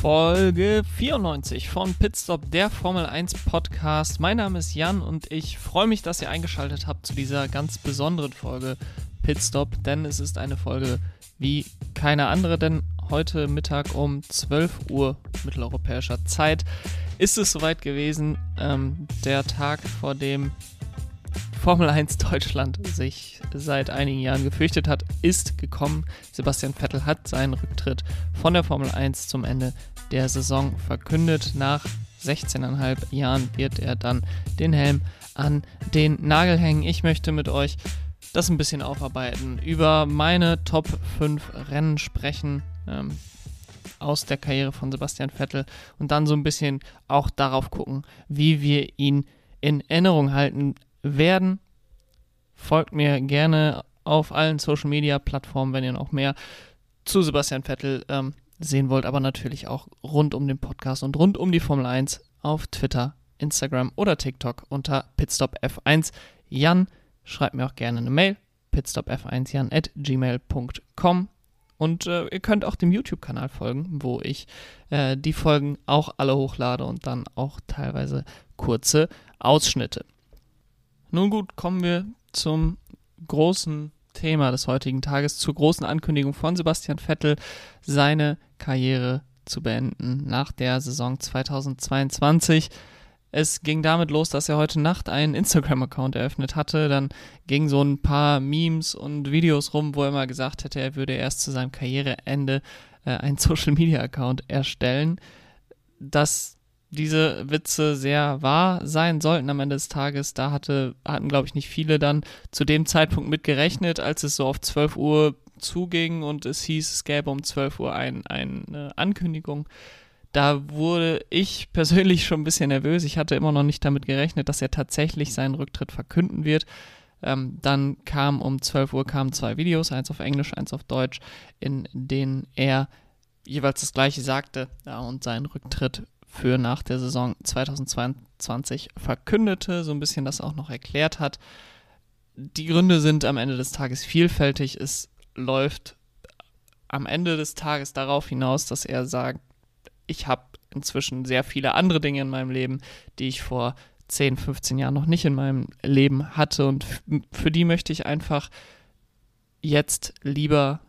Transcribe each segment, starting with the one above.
Folge 94 von Pitstop, der Formel 1 Podcast. Mein Name ist Jan und ich freue mich, dass ihr eingeschaltet habt zu dieser ganz besonderen Folge Pitstop, denn es ist eine Folge wie keine andere, denn heute Mittag um 12 Uhr mitteleuropäischer Zeit ist es soweit gewesen, ähm, der Tag, vor dem Formel 1 Deutschland sich seit einigen Jahren gefürchtet hat, ist gekommen. Sebastian Vettel hat seinen Rücktritt von der Formel 1 zum Ende der Saison verkündet. Nach 16,5 Jahren wird er dann den Helm an den Nagel hängen. Ich möchte mit euch das ein bisschen aufarbeiten, über meine Top 5 Rennen sprechen ähm, aus der Karriere von Sebastian Vettel und dann so ein bisschen auch darauf gucken, wie wir ihn in Erinnerung halten werden. Folgt mir gerne auf allen Social Media Plattformen, wenn ihr noch mehr zu Sebastian Vettel ähm, sehen wollt, aber natürlich auch rund um den Podcast und rund um die Formel 1 auf Twitter, Instagram oder TikTok unter pitstopf1. Jan, schreibt mir auch gerne eine Mail, pitstopf1jan at gmail.com und äh, ihr könnt auch dem YouTube-Kanal folgen, wo ich äh, die Folgen auch alle hochlade und dann auch teilweise kurze Ausschnitte. Nun gut, kommen wir zum großen Thema des heutigen Tages, zur großen Ankündigung von Sebastian Vettel, seine Karriere zu beenden nach der Saison 2022. Es ging damit los, dass er heute Nacht einen Instagram-Account eröffnet hatte. Dann ging so ein paar Memes und Videos rum, wo er mal gesagt hätte, er würde erst zu seinem Karriereende äh, einen Social-Media-Account erstellen. Das diese Witze sehr wahr sein sollten am Ende des Tages. Da hatte, hatten, glaube ich, nicht viele dann zu dem Zeitpunkt mit gerechnet, als es so auf 12 Uhr zuging und es hieß, es gäbe um 12 Uhr ein, eine Ankündigung. Da wurde ich persönlich schon ein bisschen nervös. Ich hatte immer noch nicht damit gerechnet, dass er tatsächlich seinen Rücktritt verkünden wird. Ähm, dann kam um 12 Uhr kamen zwei Videos, eins auf Englisch, eins auf Deutsch, in denen er jeweils das gleiche sagte ja, und seinen Rücktritt für nach der Saison 2022 verkündete, so ein bisschen das auch noch erklärt hat. Die Gründe sind am Ende des Tages vielfältig. Es läuft am Ende des Tages darauf hinaus, dass er sagt, ich habe inzwischen sehr viele andere Dinge in meinem Leben, die ich vor 10, 15 Jahren noch nicht in meinem Leben hatte und für die möchte ich einfach jetzt lieber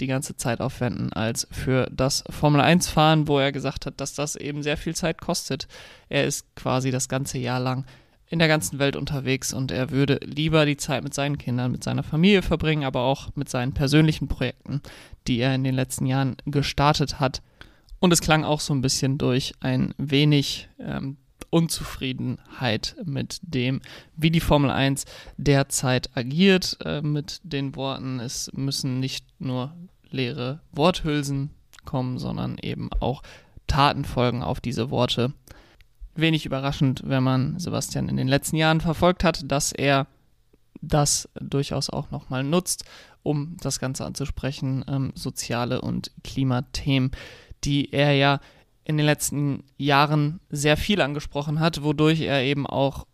die ganze Zeit aufwenden als für das Formel 1 Fahren, wo er gesagt hat, dass das eben sehr viel Zeit kostet. Er ist quasi das ganze Jahr lang in der ganzen Welt unterwegs und er würde lieber die Zeit mit seinen Kindern, mit seiner Familie verbringen, aber auch mit seinen persönlichen Projekten, die er in den letzten Jahren gestartet hat. Und es klang auch so ein bisschen durch ein wenig ähm, Unzufriedenheit mit dem, wie die Formel 1 derzeit agiert, äh, mit den Worten, es müssen nicht nur leere Worthülsen kommen, sondern eben auch Taten folgen auf diese Worte. Wenig überraschend, wenn man Sebastian in den letzten Jahren verfolgt hat, dass er das durchaus auch nochmal nutzt, um das Ganze anzusprechen, ähm, soziale und Klimathemen, die er ja in den letzten Jahren sehr viel angesprochen hat, wodurch er eben auch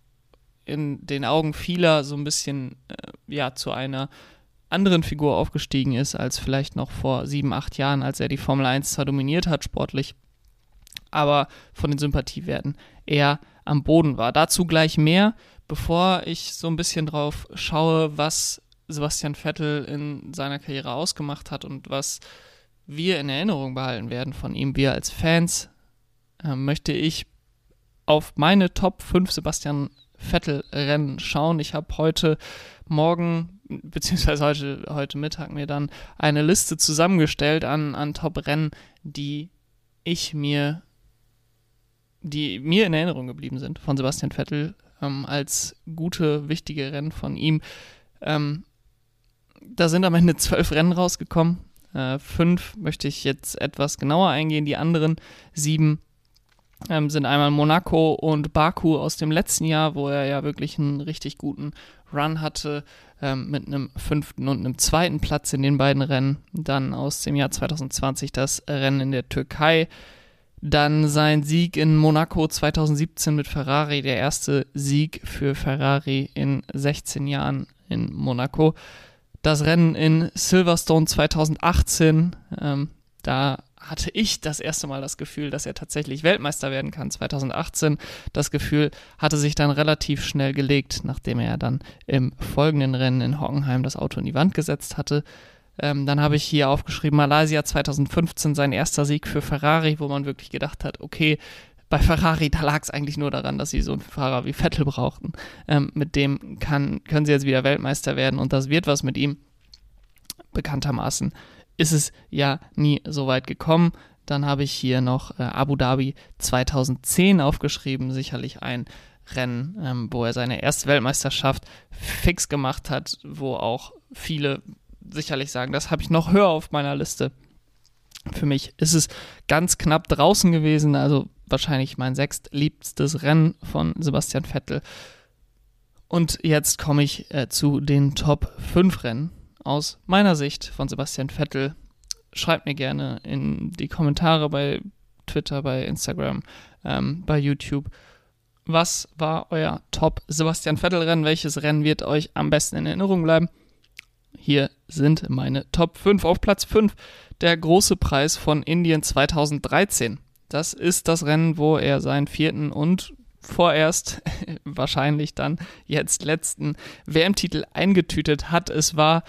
in den Augen vieler so ein bisschen äh, ja zu einer anderen Figur aufgestiegen ist als vielleicht noch vor sieben, acht Jahren, als er die Formel 1 zwar dominiert hat sportlich, aber von den Sympathiewerten eher am Boden war. Dazu gleich mehr, bevor ich so ein bisschen drauf schaue, was Sebastian Vettel in seiner Karriere ausgemacht hat und was wir in Erinnerung behalten werden von ihm, wir als Fans, äh, möchte ich auf meine Top 5 Sebastian Vettel-Rennen schauen. Ich habe heute Morgen, beziehungsweise heute, heute Mittag mir dann eine Liste zusammengestellt an, an Top-Rennen, die ich mir, die mir in Erinnerung geblieben sind von Sebastian Vettel ähm, als gute, wichtige Rennen von ihm. Ähm, da sind am Ende zwölf Rennen rausgekommen. Äh, fünf möchte ich jetzt etwas genauer eingehen. Die anderen sieben ähm, sind einmal Monaco und Baku aus dem letzten Jahr, wo er ja wirklich einen richtig guten Run hatte, ähm, mit einem fünften und einem zweiten Platz in den beiden Rennen. Dann aus dem Jahr 2020 das Rennen in der Türkei. Dann sein Sieg in Monaco 2017 mit Ferrari, der erste Sieg für Ferrari in 16 Jahren in Monaco das Rennen in Silverstone 2018. Ähm, da hatte ich das erste Mal das Gefühl, dass er tatsächlich Weltmeister werden kann. 2018. Das Gefühl hatte sich dann relativ schnell gelegt, nachdem er dann im folgenden Rennen in Hockenheim das Auto in die Wand gesetzt hatte. Ähm, dann habe ich hier aufgeschrieben, Malaysia 2015, sein erster Sieg für Ferrari, wo man wirklich gedacht hat, okay, bei Ferrari, da lag es eigentlich nur daran, dass sie so einen Fahrer wie Vettel brauchten. Ähm, mit dem kann, können sie jetzt wieder Weltmeister werden und das wird was mit ihm. Bekanntermaßen ist es ja nie so weit gekommen. Dann habe ich hier noch äh, Abu Dhabi 2010 aufgeschrieben, sicherlich ein Rennen, ähm, wo er seine erste Weltmeisterschaft fix gemacht hat, wo auch viele sicherlich sagen, das habe ich noch höher auf meiner Liste. Für mich ist es ganz knapp draußen gewesen, also wahrscheinlich mein sechstliebstes Rennen von Sebastian Vettel. Und jetzt komme ich äh, zu den Top 5 Rennen aus meiner Sicht von Sebastian Vettel. Schreibt mir gerne in die Kommentare bei Twitter, bei Instagram, ähm, bei YouTube. Was war euer Top Sebastian Vettel Rennen? Welches Rennen wird euch am besten in Erinnerung bleiben? Hier sind meine Top 5. Auf Platz 5 der große Preis von Indien 2013. Das ist das Rennen, wo er seinen vierten und vorerst wahrscheinlich dann jetzt letzten WM-Titel eingetütet hat. Es war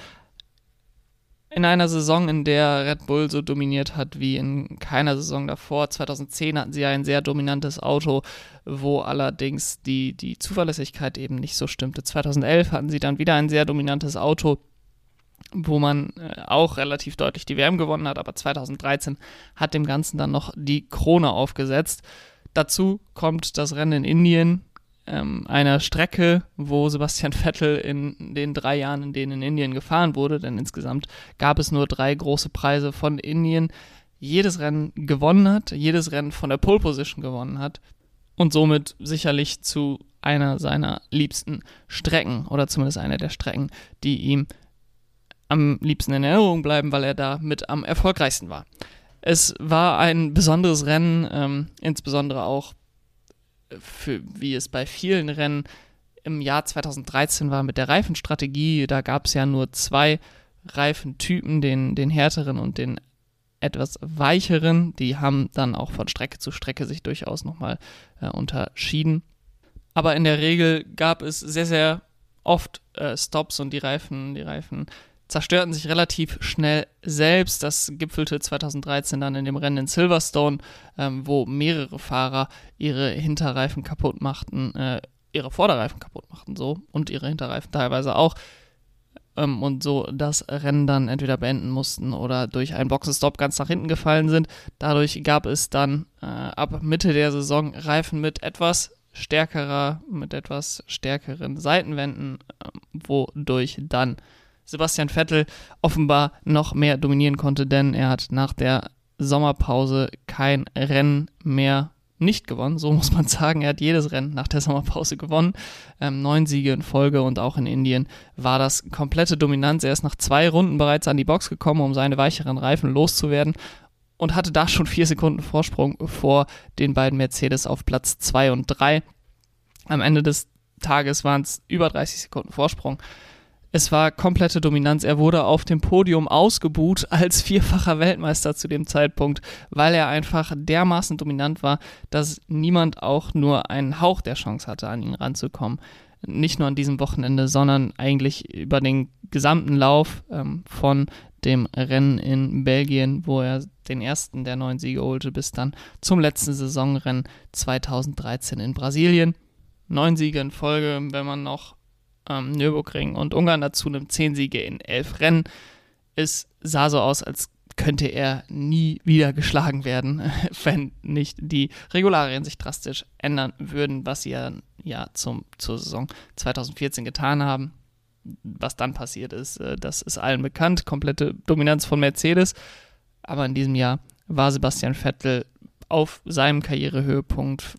in einer Saison, in der Red Bull so dominiert hat wie in keiner Saison davor. 2010 hatten sie ja ein sehr dominantes Auto, wo allerdings die, die Zuverlässigkeit eben nicht so stimmte. 2011 hatten sie dann wieder ein sehr dominantes Auto, wo man äh, auch relativ deutlich die WM gewonnen hat, aber 2013 hat dem Ganzen dann noch die Krone aufgesetzt. Dazu kommt das Rennen in Indien, ähm, einer Strecke, wo Sebastian Vettel in den drei Jahren, in denen in Indien gefahren wurde, denn insgesamt gab es nur drei große Preise von Indien, jedes Rennen gewonnen hat, jedes Rennen von der Pole Position gewonnen hat und somit sicherlich zu einer seiner liebsten Strecken oder zumindest einer der Strecken, die ihm am liebsten in Erinnerung bleiben, weil er da mit am erfolgreichsten war. Es war ein besonderes Rennen, ähm, insbesondere auch für, wie es bei vielen Rennen im Jahr 2013 war mit der Reifenstrategie. Da gab es ja nur zwei Reifentypen, den, den härteren und den etwas weicheren. Die haben dann auch von Strecke zu Strecke sich durchaus nochmal äh, unterschieden. Aber in der Regel gab es sehr, sehr oft äh, Stops und die Reifen, die Reifen zerstörten sich relativ schnell selbst. Das gipfelte 2013 dann in dem Rennen in Silverstone, ähm, wo mehrere Fahrer ihre Hinterreifen kaputt machten, äh, ihre Vorderreifen kaputt machten so und ihre Hinterreifen teilweise auch. Ähm, und so das Rennen dann entweder beenden mussten oder durch einen Boxenstopp ganz nach hinten gefallen sind. Dadurch gab es dann äh, ab Mitte der Saison Reifen mit etwas stärkerer, mit etwas stärkeren Seitenwänden, äh, wodurch dann Sebastian Vettel offenbar noch mehr dominieren konnte, denn er hat nach der Sommerpause kein Rennen mehr nicht gewonnen, so muss man sagen. Er hat jedes Rennen nach der Sommerpause gewonnen. Ähm, neun Siege in Folge und auch in Indien war das komplette Dominanz. Er ist nach zwei Runden bereits an die Box gekommen, um seine weicheren Reifen loszuwerden und hatte da schon vier Sekunden Vorsprung vor den beiden Mercedes auf Platz zwei und drei. Am Ende des Tages waren es über 30 Sekunden Vorsprung. Es war komplette Dominanz. Er wurde auf dem Podium ausgebuht als vierfacher Weltmeister zu dem Zeitpunkt, weil er einfach dermaßen dominant war, dass niemand auch nur einen Hauch der Chance hatte, an ihn ranzukommen. Nicht nur an diesem Wochenende, sondern eigentlich über den gesamten Lauf ähm, von dem Rennen in Belgien, wo er den ersten der neun Siege holte, bis dann zum letzten Saisonrennen 2013 in Brasilien. Neun Siege in Folge, wenn man noch ähm, Nürburgring und Ungarn dazu nimmt, zehn Siege in elf Rennen. Es sah so aus, als könnte er nie wieder geschlagen werden, wenn nicht die Regularien sich drastisch ändern würden, was sie ja, ja zum, zur Saison 2014 getan haben. Was dann passiert ist, äh, das ist allen bekannt. Komplette Dominanz von Mercedes. Aber in diesem Jahr war Sebastian Vettel auf seinem Karrierehöhepunkt,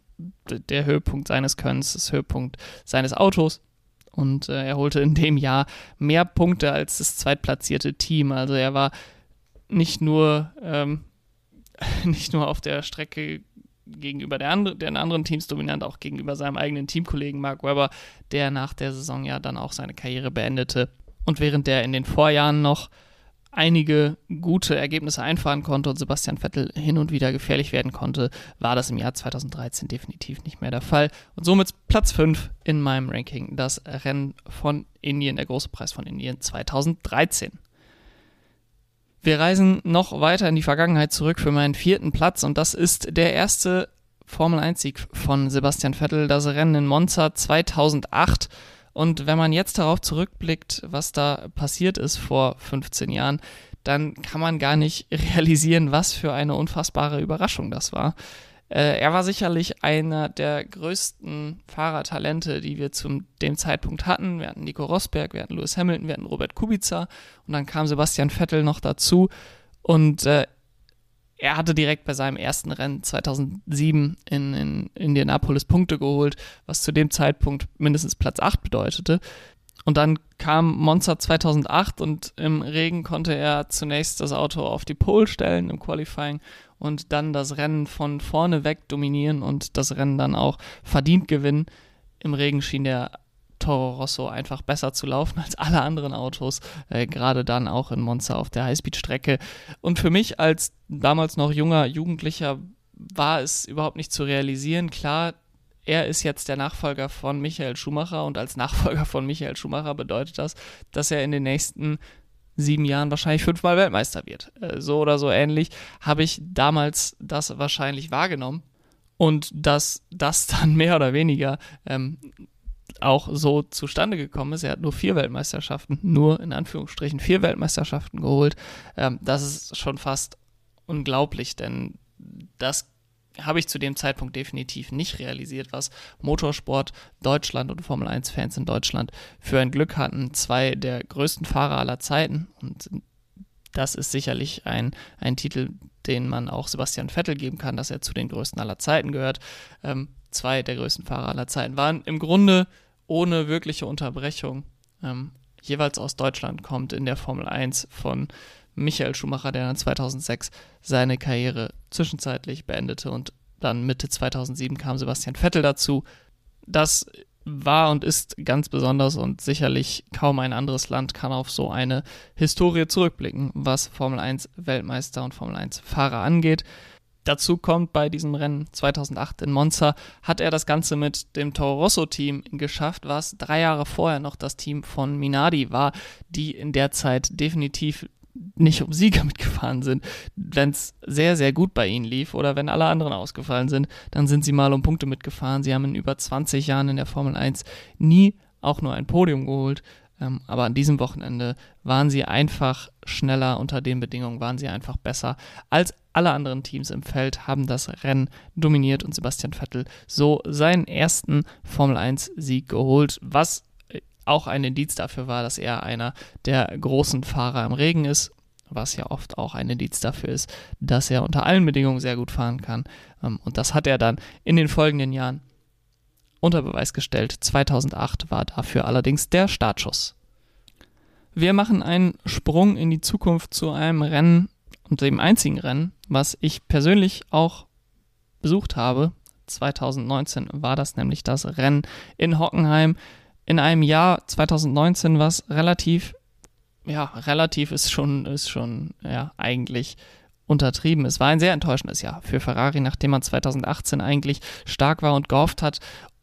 der Höhepunkt seines Könnens, das Höhepunkt seines Autos und äh, er holte in dem Jahr mehr Punkte als das zweitplatzierte Team. Also er war nicht nur, ähm, nicht nur auf der Strecke gegenüber der andre, den anderen Teams dominant, auch gegenüber seinem eigenen Teamkollegen Mark Webber, der nach der Saison ja dann auch seine Karriere beendete. Und während der in den Vorjahren noch einige gute Ergebnisse einfahren konnte und Sebastian Vettel hin und wieder gefährlich werden konnte, war das im Jahr 2013 definitiv nicht mehr der Fall. Und somit Platz 5 in meinem Ranking, das Rennen von Indien, der große Preis von Indien 2013. Wir reisen noch weiter in die Vergangenheit zurück für meinen vierten Platz und das ist der erste Formel 1-Sieg von Sebastian Vettel, das Rennen in Monza 2008. Und wenn man jetzt darauf zurückblickt, was da passiert ist vor 15 Jahren, dann kann man gar nicht realisieren, was für eine unfassbare Überraschung das war. Äh, er war sicherlich einer der größten Fahrertalente, die wir zu dem Zeitpunkt hatten. Wir hatten Nico Rosberg, wir hatten Lewis Hamilton, wir hatten Robert Kubica und dann kam Sebastian Vettel noch dazu. Und äh, er hatte direkt bei seinem ersten Rennen 2007 in, in Indianapolis Punkte geholt, was zu dem Zeitpunkt mindestens Platz 8 bedeutete. Und dann kam Monza 2008 und im Regen konnte er zunächst das Auto auf die Pole stellen im Qualifying und dann das Rennen von vorne weg dominieren und das Rennen dann auch verdient gewinnen. Im Regen schien der Toro Rosso einfach besser zu laufen als alle anderen Autos, äh, gerade dann auch in Monza auf der Highspeed-Strecke. Und für mich als damals noch junger Jugendlicher war es überhaupt nicht zu realisieren. Klar, er ist jetzt der Nachfolger von Michael Schumacher und als Nachfolger von Michael Schumacher bedeutet das, dass er in den nächsten sieben Jahren wahrscheinlich fünfmal Weltmeister wird. Äh, so oder so ähnlich habe ich damals das wahrscheinlich wahrgenommen und dass das dann mehr oder weniger ähm, auch so zustande gekommen ist. Er hat nur vier Weltmeisterschaften, nur in Anführungsstrichen vier Weltmeisterschaften geholt. Ähm, das ist schon fast unglaublich, denn das habe ich zu dem Zeitpunkt definitiv nicht realisiert, was Motorsport Deutschland und Formel 1-Fans in Deutschland für ein Glück hatten. Zwei der größten Fahrer aller Zeiten und das ist sicherlich ein, ein Titel, den man auch Sebastian Vettel geben kann, dass er zu den größten aller Zeiten gehört. Ähm, zwei der größten Fahrer aller Zeiten waren im Grunde ohne wirkliche Unterbrechung ähm, jeweils aus Deutschland kommt in der Formel 1 von Michael Schumacher, der dann 2006 seine Karriere zwischenzeitlich beendete und dann Mitte 2007 kam Sebastian Vettel dazu. Das war und ist ganz besonders und sicherlich kaum ein anderes Land kann auf so eine Historie zurückblicken, was Formel 1 Weltmeister und Formel 1 Fahrer angeht. Dazu kommt bei diesem Rennen 2008 in Monza, hat er das Ganze mit dem Toro Rosso Team geschafft, was drei Jahre vorher noch das Team von Minardi war, die in der Zeit definitiv nicht um Sieger mitgefahren sind. Wenn es sehr, sehr gut bei ihnen lief oder wenn alle anderen ausgefallen sind, dann sind sie mal um Punkte mitgefahren. Sie haben in über 20 Jahren in der Formel 1 nie auch nur ein Podium geholt. Ähm, aber an diesem Wochenende waren sie einfach schneller unter den Bedingungen, waren sie einfach besser als alle anderen Teams im Feld, haben das Rennen dominiert und Sebastian Vettel so seinen ersten Formel 1-Sieg geholt, was äh, auch ein Indiz dafür war, dass er einer der großen Fahrer im Regen ist, was ja oft auch ein Indiz dafür ist, dass er unter allen Bedingungen sehr gut fahren kann. Ähm, und das hat er dann in den folgenden Jahren unter Beweis gestellt. 2008 war dafür allerdings der Startschuss. Wir machen einen Sprung in die Zukunft zu einem Rennen und dem einzigen Rennen, was ich persönlich auch besucht habe. 2019 war das nämlich das Rennen in Hockenheim in einem Jahr 2019, was relativ, ja, relativ ist schon, ist schon, ja, eigentlich untertrieben. Es war ein sehr enttäuschendes Jahr für Ferrari, nachdem man 2018 eigentlich stark war und gehofft hat,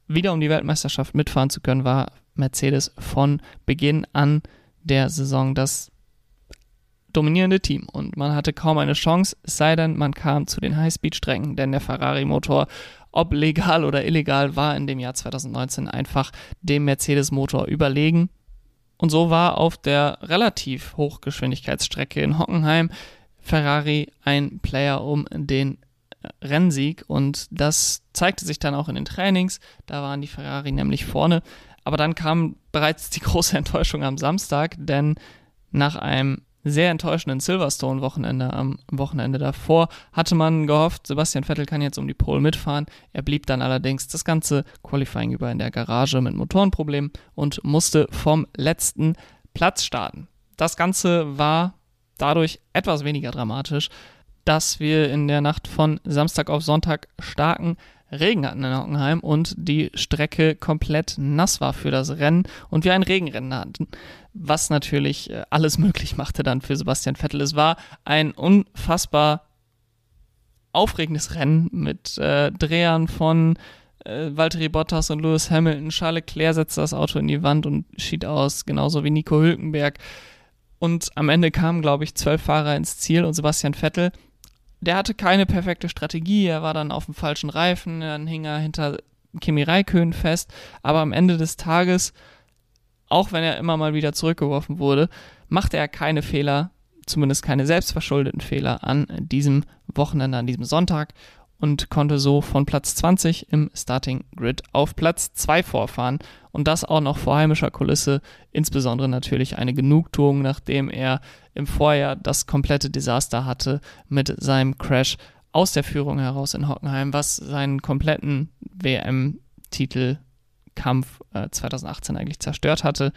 wieder um die Weltmeisterschaft mitfahren zu können, war Mercedes von Beginn an der Saison das dominierende Team und man hatte kaum eine Chance, es sei denn, man kam zu den Highspeed-Strecken, denn der Ferrari-Motor, ob legal oder illegal, war in dem Jahr 2019 einfach dem Mercedes-Motor überlegen. Und so war auf der relativ Hochgeschwindigkeitsstrecke in Hockenheim Ferrari ein Player um den Rennsieg und das zeigte sich dann auch in den Trainings. Da waren die Ferrari nämlich vorne. Aber dann kam bereits die große Enttäuschung am Samstag, denn nach einem sehr enttäuschenden Silverstone-Wochenende am Wochenende davor hatte man gehofft, Sebastian Vettel kann jetzt um die Pole mitfahren. Er blieb dann allerdings das ganze Qualifying über in der Garage mit Motorenproblemen und musste vom letzten Platz starten. Das Ganze war dadurch etwas weniger dramatisch, dass wir in der Nacht von Samstag auf Sonntag starken Regen hatten in Hockenheim und die Strecke komplett nass war für das Rennen und wir ein Regenrennen hatten, was natürlich äh, alles möglich machte dann für Sebastian Vettel. Es war ein unfassbar aufregendes Rennen mit äh, Drehern von äh, Valtteri Bottas und Lewis Hamilton. Charles Leclerc setzte das Auto in die Wand und schied aus, genauso wie Nico Hülkenberg. Und am Ende kamen, glaube ich, zwölf Fahrer ins Ziel und Sebastian Vettel, der hatte keine perfekte Strategie. Er war dann auf dem falschen Reifen, dann hing er hinter Kimi Räikkönen fest. Aber am Ende des Tages, auch wenn er immer mal wieder zurückgeworfen wurde, machte er keine Fehler, zumindest keine selbstverschuldeten Fehler an diesem Wochenende, an diesem Sonntag und konnte so von Platz 20 im Starting Grid auf Platz 2 vorfahren und das auch noch vor heimischer Kulisse, insbesondere natürlich eine Genugtuung, nachdem er im Vorjahr das komplette Desaster hatte mit seinem Crash aus der Führung heraus in Hockenheim, was seinen kompletten WM-Titelkampf äh, 2018 eigentlich zerstört hatte.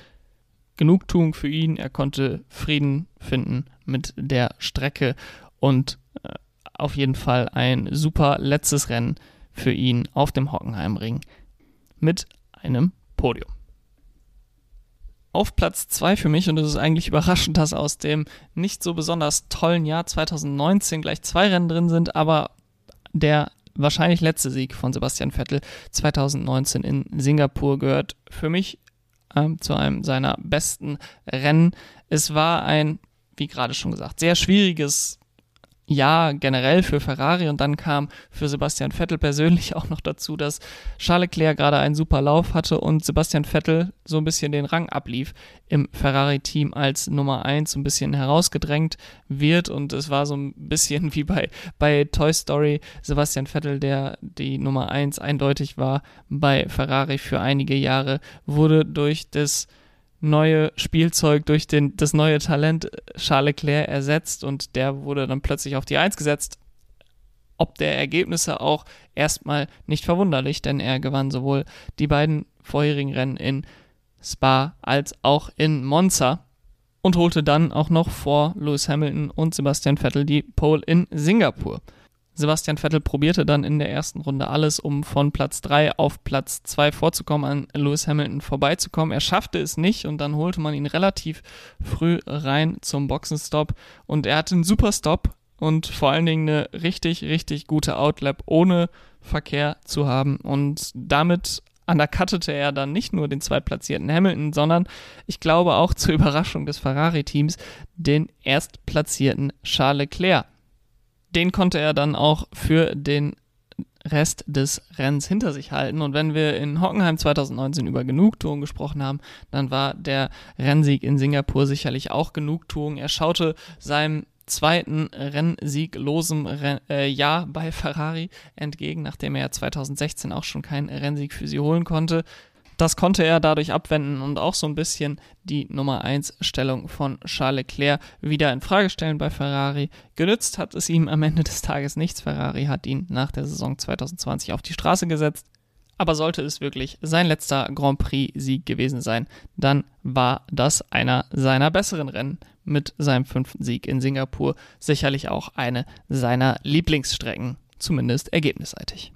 Genugtuung für ihn, er konnte Frieden finden mit der Strecke und äh, auf jeden Fall ein super letztes Rennen für ihn auf dem Hockenheimring mit einem Podium. Auf Platz 2 für mich, und es ist eigentlich überraschend, dass aus dem nicht so besonders tollen Jahr 2019 gleich zwei Rennen drin sind, aber der wahrscheinlich letzte Sieg von Sebastian Vettel 2019 in Singapur gehört für mich ähm, zu einem seiner besten Rennen. Es war ein, wie gerade schon gesagt, sehr schwieriges ja, generell für Ferrari und dann kam für Sebastian Vettel persönlich auch noch dazu, dass Charles Leclerc gerade einen super Lauf hatte und Sebastian Vettel so ein bisschen den Rang ablief im Ferrari-Team als Nummer 1 so ein bisschen herausgedrängt wird. Und es war so ein bisschen wie bei, bei Toy Story. Sebastian Vettel, der die Nummer 1 eindeutig war bei Ferrari für einige Jahre, wurde durch das neue Spielzeug durch den, das neue Talent Charles Leclerc ersetzt und der wurde dann plötzlich auf die Eins gesetzt. Ob der Ergebnisse auch erstmal nicht verwunderlich, denn er gewann sowohl die beiden vorherigen Rennen in Spa als auch in Monza und holte dann auch noch vor Lewis Hamilton und Sebastian Vettel die Pole in Singapur. Sebastian Vettel probierte dann in der ersten Runde alles, um von Platz 3 auf Platz 2 vorzukommen, an Lewis Hamilton vorbeizukommen. Er schaffte es nicht und dann holte man ihn relativ früh rein zum Boxenstopp. Und er hatte einen super Stop und vor allen Dingen eine richtig, richtig gute Outlap ohne Verkehr zu haben. Und damit undercuttete er dann nicht nur den zweitplatzierten Hamilton, sondern ich glaube auch zur Überraschung des Ferrari-Teams den erstplatzierten Charles Leclerc den konnte er dann auch für den Rest des Rennens hinter sich halten. Und wenn wir in Hockenheim 2019 über Genugtuung gesprochen haben, dann war der Rennsieg in Singapur sicherlich auch Genugtuung. Er schaute seinem zweiten Rennsieglosen Renn äh, Jahr bei Ferrari entgegen, nachdem er 2016 auch schon keinen Rennsieg für sie holen konnte. Das konnte er dadurch abwenden und auch so ein bisschen die Nummer 1 Stellung von Charles Leclerc wieder in Frage stellen bei Ferrari. Genützt hat es ihm am Ende des Tages nichts. Ferrari hat ihn nach der Saison 2020 auf die Straße gesetzt. Aber sollte es wirklich sein letzter Grand Prix-Sieg gewesen sein, dann war das einer seiner besseren Rennen mit seinem fünften Sieg in Singapur. Sicherlich auch eine seiner Lieblingsstrecken, zumindest ergebnisseitig.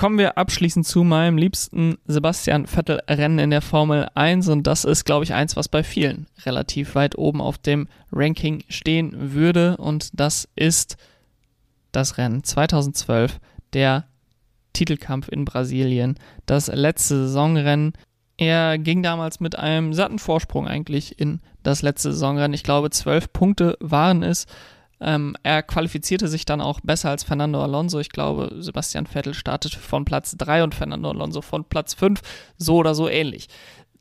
Kommen wir abschließend zu meinem liebsten Sebastian Vettel-Rennen in der Formel 1 und das ist, glaube ich, eins, was bei vielen relativ weit oben auf dem Ranking stehen würde und das ist das Rennen 2012, der Titelkampf in Brasilien, das letzte Saisonrennen. Er ging damals mit einem satten Vorsprung eigentlich in das letzte Saisonrennen. Ich glaube, zwölf Punkte waren es. Ähm, er qualifizierte sich dann auch besser als Fernando Alonso. Ich glaube, Sebastian Vettel startete von Platz 3 und Fernando Alonso von Platz 5, so oder so ähnlich.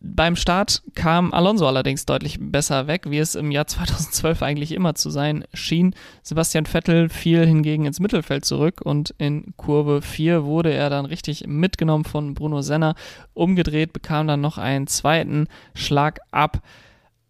Beim Start kam Alonso allerdings deutlich besser weg, wie es im Jahr 2012 eigentlich immer zu sein schien. Sebastian Vettel fiel hingegen ins Mittelfeld zurück und in Kurve 4 wurde er dann richtig mitgenommen von Bruno Senna. Umgedreht bekam dann noch einen zweiten Schlag ab.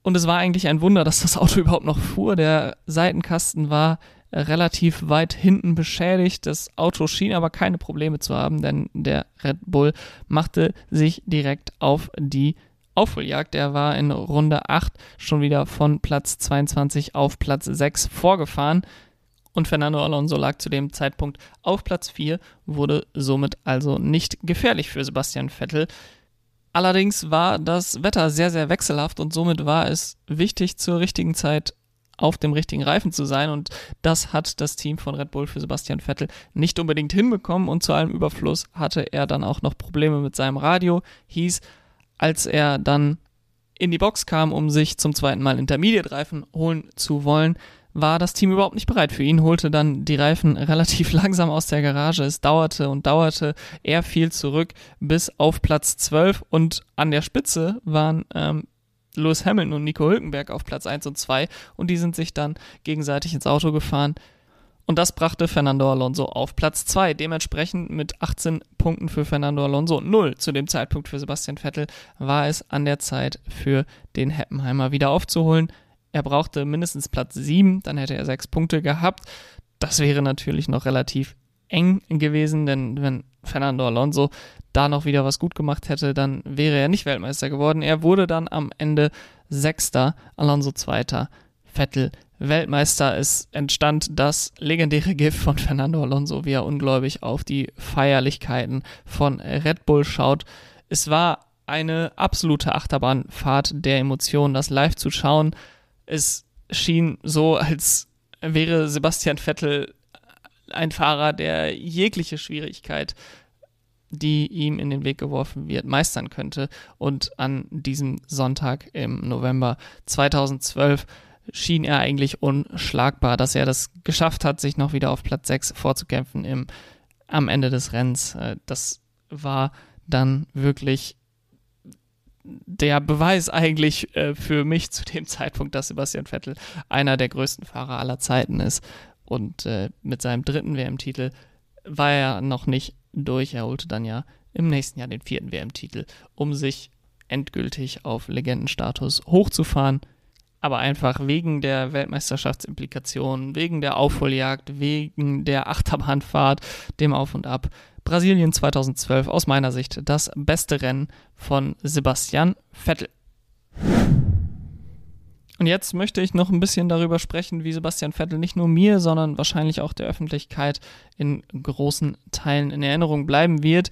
Und es war eigentlich ein Wunder, dass das Auto überhaupt noch fuhr. Der Seitenkasten war relativ weit hinten beschädigt. Das Auto schien aber keine Probleme zu haben, denn der Red Bull machte sich direkt auf die Aufholjagd. Er war in Runde 8 schon wieder von Platz 22 auf Platz 6 vorgefahren. und Fernando Alonso lag zu dem Zeitpunkt auf Platz 4, wurde somit also nicht gefährlich für Sebastian Vettel. Allerdings war das Wetter sehr, sehr wechselhaft und somit war es wichtig, zur richtigen Zeit auf dem richtigen Reifen zu sein und das hat das Team von Red Bull für Sebastian Vettel nicht unbedingt hinbekommen und zu allem Überfluss hatte er dann auch noch Probleme mit seinem Radio. Hieß, als er dann in die Box kam, um sich zum zweiten Mal Intermediate-Reifen holen zu wollen, war das Team überhaupt nicht bereit für ihn, holte dann die Reifen relativ langsam aus der Garage. Es dauerte und dauerte. Er fiel zurück bis auf Platz 12 und an der Spitze waren ähm, Lewis Hamilton und Nico Hülkenberg auf Platz 1 und 2 und die sind sich dann gegenseitig ins Auto gefahren. Und das brachte Fernando Alonso auf Platz 2. Dementsprechend mit 18 Punkten für Fernando Alonso, 0 zu dem Zeitpunkt für Sebastian Vettel, war es an der Zeit für den Heppenheimer wieder aufzuholen. Er brauchte mindestens Platz 7, dann hätte er 6 Punkte gehabt. Das wäre natürlich noch relativ eng gewesen, denn wenn Fernando Alonso da noch wieder was gut gemacht hätte, dann wäre er nicht Weltmeister geworden. Er wurde dann am Ende Sechster, Alonso Zweiter, Vettel Weltmeister. Es entstand das legendäre Gift von Fernando Alonso, wie er ungläubig auf die Feierlichkeiten von Red Bull schaut. Es war eine absolute Achterbahnfahrt der Emotionen, das live zu schauen. Es schien so, als wäre Sebastian Vettel ein Fahrer, der jegliche Schwierigkeit, die ihm in den Weg geworfen wird, meistern könnte. Und an diesem Sonntag im November 2012 schien er eigentlich unschlagbar, dass er das geschafft hat, sich noch wieder auf Platz 6 vorzukämpfen im, am Ende des Rennens. Äh, das war dann wirklich der Beweis eigentlich äh, für mich zu dem Zeitpunkt, dass Sebastian Vettel einer der größten Fahrer aller Zeiten ist. Und äh, mit seinem dritten WM-Titel war er noch nicht durch. Er holte dann ja im nächsten Jahr den vierten WM-Titel, um sich endgültig auf Legendenstatus hochzufahren aber einfach wegen der Weltmeisterschaftsimplikationen, wegen der Aufholjagd, wegen der Achterbahnfahrt, dem Auf und Ab. Brasilien 2012 aus meiner Sicht das beste Rennen von Sebastian Vettel. Und jetzt möchte ich noch ein bisschen darüber sprechen, wie Sebastian Vettel nicht nur mir, sondern wahrscheinlich auch der Öffentlichkeit in großen Teilen in Erinnerung bleiben wird.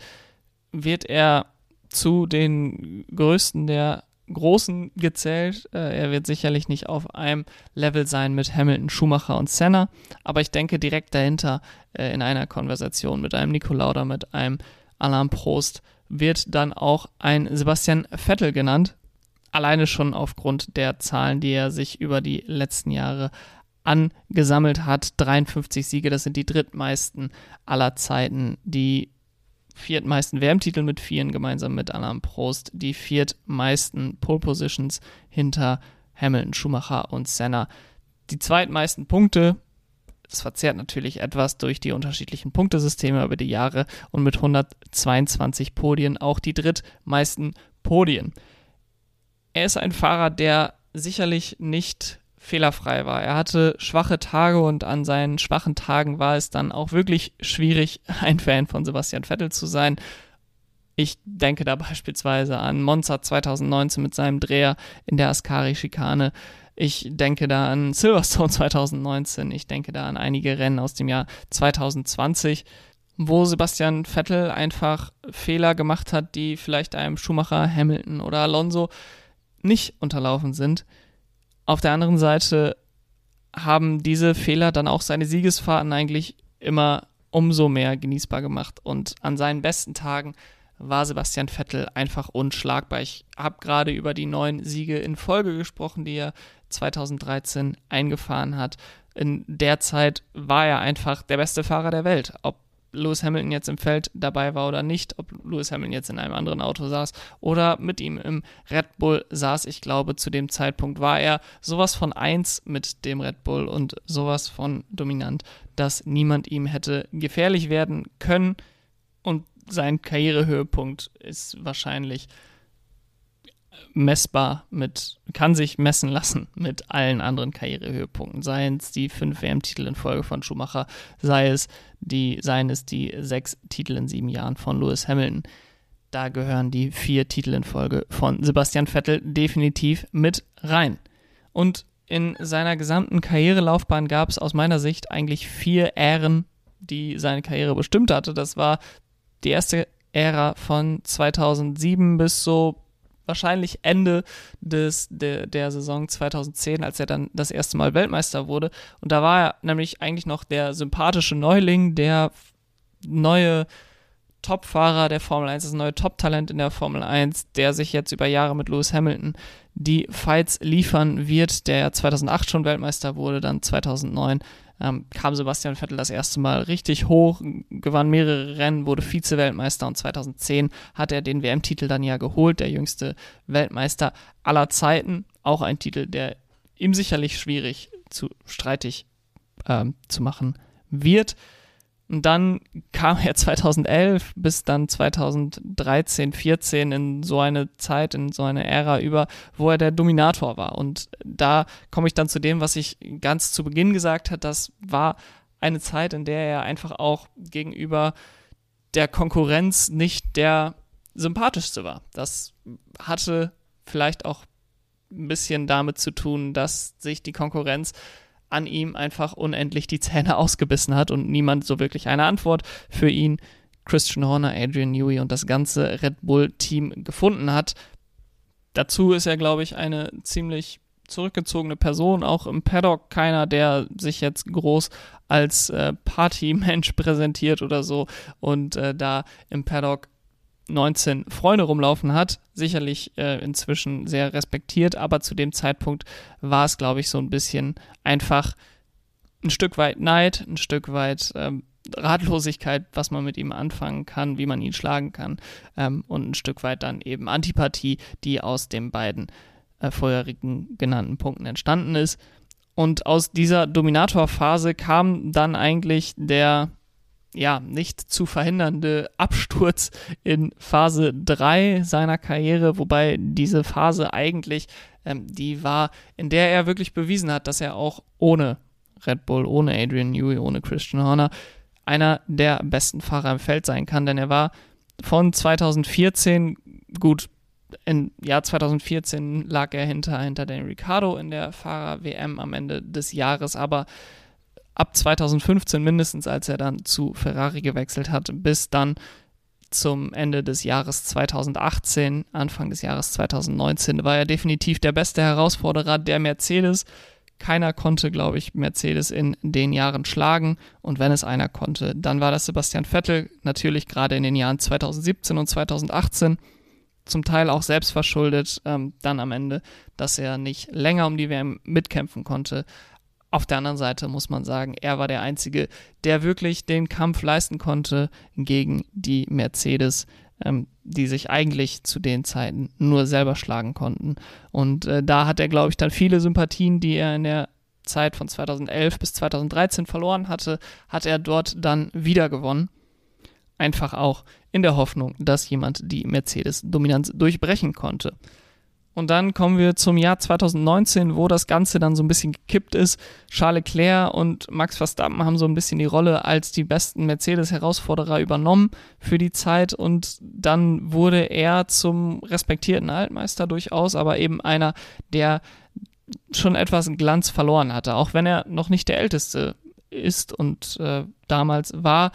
Wird er zu den größten der Großen gezählt. Äh, er wird sicherlich nicht auf einem Level sein mit Hamilton, Schumacher und Senna, aber ich denke direkt dahinter äh, in einer Konversation mit einem Nico Lauda, mit einem Alain Prost wird dann auch ein Sebastian Vettel genannt. Alleine schon aufgrund der Zahlen, die er sich über die letzten Jahre angesammelt hat. 53 Siege, das sind die drittmeisten aller Zeiten. Die viertmeisten WM-Titel mit vieren, gemeinsam mit Alain Prost, die viertmeisten Pole Positions hinter Hamilton, Schumacher und Senna. Die zweitmeisten Punkte, das verzerrt natürlich etwas durch die unterschiedlichen Punktesysteme über die Jahre und mit 122 Podien auch die drittmeisten Podien. Er ist ein Fahrer, der sicherlich nicht fehlerfrei war. Er hatte schwache Tage und an seinen schwachen Tagen war es dann auch wirklich schwierig, ein Fan von Sebastian Vettel zu sein. Ich denke da beispielsweise an Monza 2019 mit seinem Dreher in der Ascari-Schikane. Ich denke da an Silverstone 2019. Ich denke da an einige Rennen aus dem Jahr 2020, wo Sebastian Vettel einfach Fehler gemacht hat, die vielleicht einem Schumacher, Hamilton oder Alonso nicht unterlaufen sind. Auf der anderen Seite haben diese Fehler dann auch seine Siegesfahrten eigentlich immer umso mehr genießbar gemacht. Und an seinen besten Tagen war Sebastian Vettel einfach unschlagbar. Ich habe gerade über die neun Siege in Folge gesprochen, die er 2013 eingefahren hat. In der Zeit war er einfach der beste Fahrer der Welt. Ob Lewis Hamilton jetzt im Feld dabei war oder nicht, ob Lewis Hamilton jetzt in einem anderen Auto saß oder mit ihm im Red Bull saß. Ich glaube, zu dem Zeitpunkt war er sowas von eins mit dem Red Bull und sowas von dominant, dass niemand ihm hätte gefährlich werden können. Und sein Karrierehöhepunkt ist wahrscheinlich messbar mit, kann sich messen lassen mit allen anderen Karrierehöhepunkten. Seien es die fünf WM-Titel in Folge von Schumacher, sei es die, seien es die sechs Titel in sieben Jahren von Lewis Hamilton. Da gehören die vier Titel in Folge von Sebastian Vettel definitiv mit rein. Und in seiner gesamten Karrierelaufbahn gab es aus meiner Sicht eigentlich vier Ähren, die seine Karriere bestimmt hatte. Das war die erste Ära von 2007 bis so wahrscheinlich Ende des, der, der Saison 2010, als er dann das erste Mal Weltmeister wurde. Und da war er nämlich eigentlich noch der sympathische Neuling, der neue Top-Fahrer der Formel 1, das neue Top-Talent in der Formel 1, der sich jetzt über Jahre mit Lewis Hamilton die Fights liefern wird, der 2008 schon Weltmeister wurde, dann 2009 ähm, kam Sebastian Vettel das erste Mal richtig hoch, gewann mehrere Rennen, wurde Vize-Weltmeister und 2010 hat er den WM-Titel dann ja geholt, der jüngste Weltmeister aller Zeiten. Auch ein Titel, der ihm sicherlich schwierig zu streitig ähm, zu machen wird. Und dann kam er 2011 bis dann 2013, 14 in so eine Zeit, in so eine Ära über, wo er der Dominator war. Und da komme ich dann zu dem, was ich ganz zu Beginn gesagt habe. Das war eine Zeit, in der er einfach auch gegenüber der Konkurrenz nicht der sympathischste war. Das hatte vielleicht auch ein bisschen damit zu tun, dass sich die Konkurrenz an ihm einfach unendlich die Zähne ausgebissen hat und niemand so wirklich eine Antwort für ihn, Christian Horner, Adrian Newey und das ganze Red Bull-Team gefunden hat. Dazu ist er, glaube ich, eine ziemlich zurückgezogene Person, auch im Paddock keiner, der sich jetzt groß als äh, Partymensch präsentiert oder so und äh, da im Paddock 19 Freunde rumlaufen hat. Sicherlich äh, inzwischen sehr respektiert, aber zu dem Zeitpunkt war es, glaube ich, so ein bisschen einfach ein Stück weit Neid, ein Stück weit ähm, Ratlosigkeit, was man mit ihm anfangen kann, wie man ihn schlagen kann ähm, und ein Stück weit dann eben Antipathie, die aus den beiden äh, vorherigen genannten Punkten entstanden ist. Und aus dieser Dominatorphase kam dann eigentlich der ja, nicht zu verhindernde Absturz in Phase 3 seiner Karriere, wobei diese Phase eigentlich, ähm, die war, in der er wirklich bewiesen hat, dass er auch ohne Red Bull, ohne Adrian Newey, ohne Christian Horner einer der besten Fahrer im Feld sein kann, denn er war von 2014 gut im Jahr 2014 lag er hinter, hinter Daniel Ricciardo in der Fahrer-WM am Ende des Jahres, aber ab 2015 mindestens, als er dann zu Ferrari gewechselt hat, bis dann zum Ende des Jahres 2018, Anfang des Jahres 2019, war er definitiv der beste Herausforderer der Mercedes. Keiner konnte, glaube ich, Mercedes in den Jahren schlagen. Und wenn es einer konnte, dann war das Sebastian Vettel. Natürlich gerade in den Jahren 2017 und 2018. Zum Teil auch selbst verschuldet, ähm, dann am Ende, dass er nicht länger um die WM mitkämpfen konnte. Auf der anderen Seite muss man sagen, er war der Einzige, der wirklich den Kampf leisten konnte gegen die Mercedes, ähm, die sich eigentlich zu den Zeiten nur selber schlagen konnten. Und äh, da hat er, glaube ich, dann viele Sympathien, die er in der Zeit von 2011 bis 2013 verloren hatte, hat er dort dann wieder gewonnen. Einfach auch in der Hoffnung, dass jemand die Mercedes-Dominanz durchbrechen konnte. Und dann kommen wir zum Jahr 2019, wo das Ganze dann so ein bisschen gekippt ist. Charles Leclerc und Max Verstappen haben so ein bisschen die Rolle als die besten Mercedes-Herausforderer übernommen für die Zeit und dann wurde er zum respektierten Altmeister durchaus, aber eben einer, der schon etwas Glanz verloren hatte, auch wenn er noch nicht der Älteste ist und äh, damals war,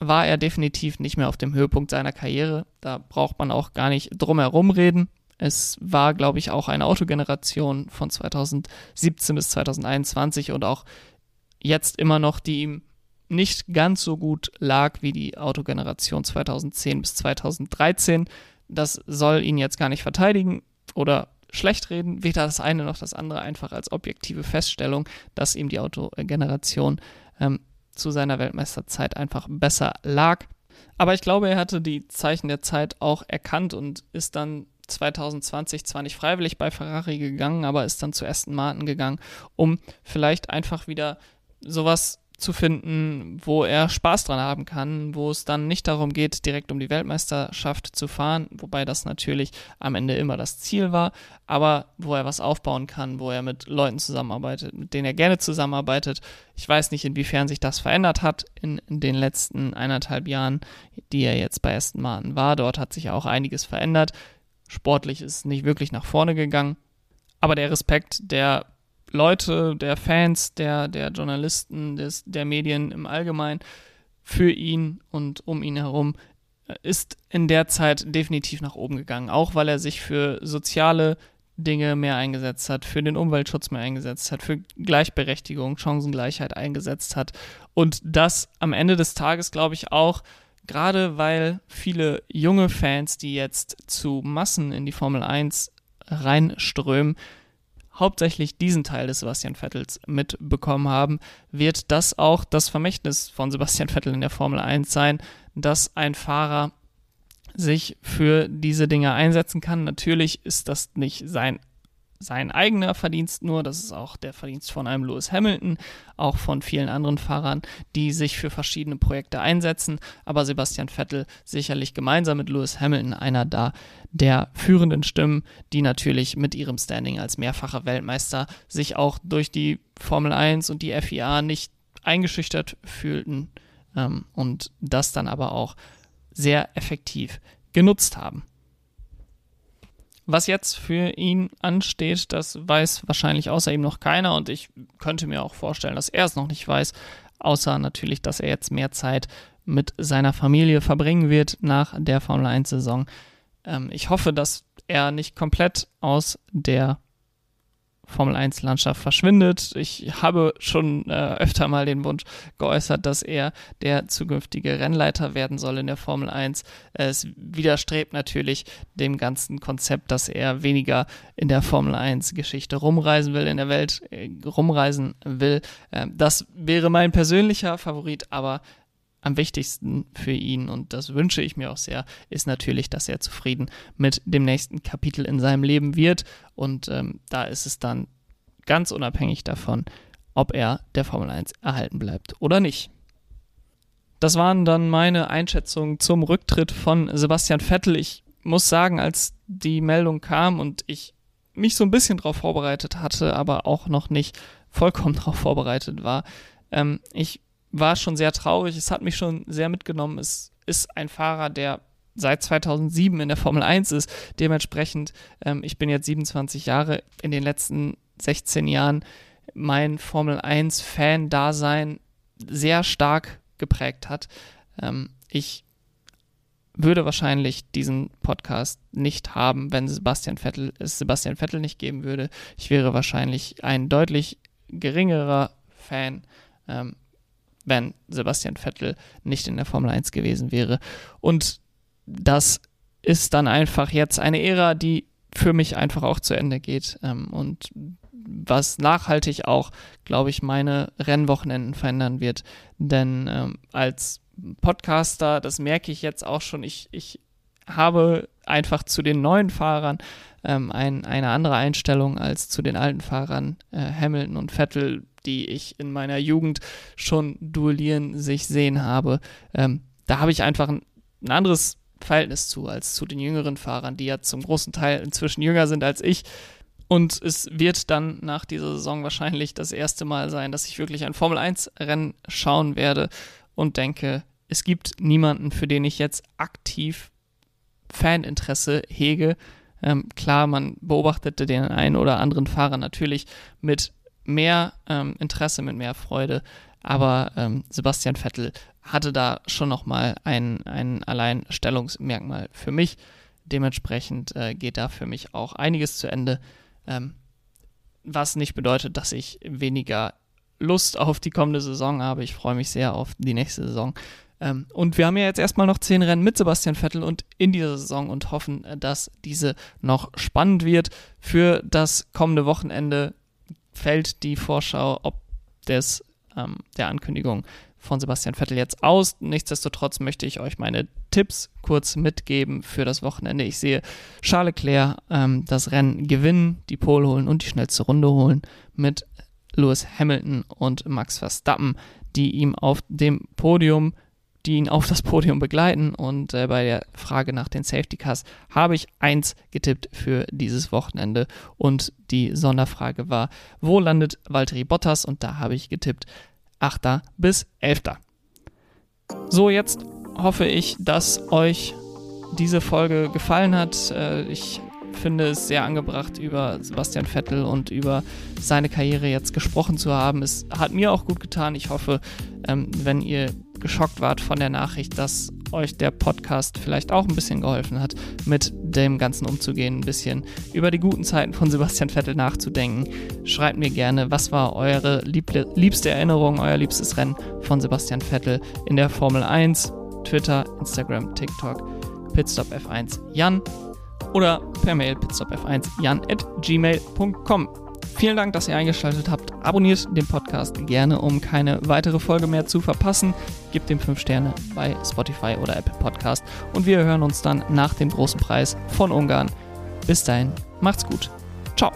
war er definitiv nicht mehr auf dem Höhepunkt seiner Karriere. Da braucht man auch gar nicht drum herum reden. Es war, glaube ich, auch eine Autogeneration von 2017 bis 2021 und auch jetzt immer noch, die ihm nicht ganz so gut lag wie die Autogeneration 2010 bis 2013. Das soll ihn jetzt gar nicht verteidigen oder schlecht reden, weder das eine noch das andere, einfach als objektive Feststellung, dass ihm die Autogeneration ähm, zu seiner Weltmeisterzeit einfach besser lag. Aber ich glaube, er hatte die Zeichen der Zeit auch erkannt und ist dann 2020 zwar nicht freiwillig bei Ferrari gegangen, aber ist dann zu Aston Martin gegangen, um vielleicht einfach wieder sowas zu finden, wo er Spaß dran haben kann, wo es dann nicht darum geht, direkt um die Weltmeisterschaft zu fahren, wobei das natürlich am Ende immer das Ziel war, aber wo er was aufbauen kann, wo er mit Leuten zusammenarbeitet, mit denen er gerne zusammenarbeitet. Ich weiß nicht, inwiefern sich das verändert hat in, in den letzten eineinhalb Jahren, die er jetzt bei Aston Martin war. Dort hat sich auch einiges verändert. Sportlich ist nicht wirklich nach vorne gegangen. aber der Respekt der Leute, der Fans, der, der Journalisten, des, der Medien im Allgemeinen für ihn und um ihn herum äh, ist in der Zeit definitiv nach oben gegangen. Auch weil er sich für soziale Dinge mehr eingesetzt hat, für den Umweltschutz mehr eingesetzt hat, für Gleichberechtigung, Chancengleichheit eingesetzt hat. Und das am Ende des Tages, glaube ich, auch, gerade weil viele junge Fans, die jetzt zu Massen in die Formel 1 reinströmen, hauptsächlich diesen Teil des Sebastian Vettels mitbekommen haben, wird das auch das Vermächtnis von Sebastian Vettel in der Formel 1 sein, dass ein Fahrer sich für diese Dinge einsetzen kann. Natürlich ist das nicht sein sein eigener Verdienst nur, das ist auch der Verdienst von einem Lewis Hamilton, auch von vielen anderen Fahrern, die sich für verschiedene Projekte einsetzen, aber Sebastian Vettel sicherlich gemeinsam mit Lewis Hamilton einer da der führenden Stimmen, die natürlich mit ihrem Standing als mehrfacher Weltmeister sich auch durch die Formel 1 und die FIA nicht eingeschüchtert fühlten ähm, und das dann aber auch sehr effektiv genutzt haben. Was jetzt für ihn ansteht, das weiß wahrscheinlich außer ihm noch keiner und ich könnte mir auch vorstellen, dass er es noch nicht weiß, außer natürlich, dass er jetzt mehr Zeit mit seiner Familie verbringen wird nach der Formel 1-Saison. Ähm, ich hoffe, dass er nicht komplett aus der Formel 1 Landschaft verschwindet. Ich habe schon äh, öfter mal den Wunsch geäußert, dass er der zukünftige Rennleiter werden soll in der Formel 1. Es widerstrebt natürlich dem ganzen Konzept, dass er weniger in der Formel 1 Geschichte rumreisen will, in der Welt äh, rumreisen will. Äh, das wäre mein persönlicher Favorit, aber am wichtigsten für ihn, und das wünsche ich mir auch sehr, ist natürlich, dass er zufrieden mit dem nächsten Kapitel in seinem Leben wird. Und ähm, da ist es dann ganz unabhängig davon, ob er der Formel 1 erhalten bleibt oder nicht. Das waren dann meine Einschätzungen zum Rücktritt von Sebastian Vettel. Ich muss sagen, als die Meldung kam und ich mich so ein bisschen darauf vorbereitet hatte, aber auch noch nicht vollkommen darauf vorbereitet war, ähm, ich war schon sehr traurig. Es hat mich schon sehr mitgenommen. Es ist ein Fahrer, der seit 2007 in der Formel 1 ist. Dementsprechend, ähm, ich bin jetzt 27 Jahre, in den letzten 16 Jahren mein Formel 1-Fan-Dasein sehr stark geprägt hat. Ähm, ich würde wahrscheinlich diesen Podcast nicht haben, wenn Sebastian Vettel, es Sebastian Vettel nicht geben würde. Ich wäre wahrscheinlich ein deutlich geringerer Fan, ähm, wenn Sebastian Vettel nicht in der Formel 1 gewesen wäre. Und das ist dann einfach jetzt eine Ära, die für mich einfach auch zu Ende geht ähm, und was nachhaltig auch, glaube ich, meine Rennwochenenden verändern wird. Denn ähm, als Podcaster, das merke ich jetzt auch schon, ich, ich habe einfach zu den neuen Fahrern ähm, ein, eine andere Einstellung als zu den alten Fahrern äh, Hamilton und Vettel die ich in meiner Jugend schon duellieren sich sehen habe. Ähm, da habe ich einfach ein, ein anderes Verhältnis zu als zu den jüngeren Fahrern, die ja zum großen Teil inzwischen jünger sind als ich. Und es wird dann nach dieser Saison wahrscheinlich das erste Mal sein, dass ich wirklich ein Formel 1-Rennen schauen werde und denke, es gibt niemanden, für den ich jetzt aktiv Faninteresse hege. Ähm, klar, man beobachtete den einen oder anderen Fahrer natürlich mit mehr ähm, Interesse, mit mehr Freude. Aber ähm, Sebastian Vettel hatte da schon nochmal ein, ein Alleinstellungsmerkmal für mich. Dementsprechend äh, geht da für mich auch einiges zu Ende. Ähm, was nicht bedeutet, dass ich weniger Lust auf die kommende Saison habe. Ich freue mich sehr auf die nächste Saison. Ähm, und wir haben ja jetzt erstmal noch zehn Rennen mit Sebastian Vettel und in dieser Saison und hoffen, äh, dass diese noch spannend wird. Für das kommende Wochenende fällt die Vorschau ob des, ähm, der Ankündigung von Sebastian Vettel jetzt aus. Nichtsdestotrotz möchte ich euch meine Tipps kurz mitgeben für das Wochenende. Ich sehe Charles Leclerc ähm, das Rennen gewinnen, die Pole holen und die schnellste Runde holen mit Lewis Hamilton und Max Verstappen, die ihm auf dem Podium die ihn auf das Podium begleiten. Und äh, bei der Frage nach den Safety Cars habe ich eins getippt für dieses Wochenende. Und die Sonderfrage war, wo landet Valtteri Bottas? Und da habe ich getippt 8. bis 11. So, jetzt hoffe ich, dass euch diese Folge gefallen hat. Äh, ich finde es sehr angebracht, über Sebastian Vettel und über seine Karriere jetzt gesprochen zu haben. Es hat mir auch gut getan. Ich hoffe, ähm, wenn ihr geschockt wart von der Nachricht, dass euch der Podcast vielleicht auch ein bisschen geholfen hat, mit dem Ganzen umzugehen, ein bisschen über die guten Zeiten von Sebastian Vettel nachzudenken. Schreibt mir gerne, was war eure liebste Erinnerung, euer liebstes Rennen von Sebastian Vettel in der Formel 1, Twitter, Instagram, TikTok, Pitstop F1 Jan oder per Mail pitstopf1 jan at gmail.com. Vielen Dank, dass ihr eingeschaltet habt. Abonniert den Podcast gerne, um keine weitere Folge mehr zu verpassen. Gebt ihm 5 Sterne bei Spotify oder Apple Podcast. Und wir hören uns dann nach dem großen Preis von Ungarn. Bis dahin, macht's gut. Ciao.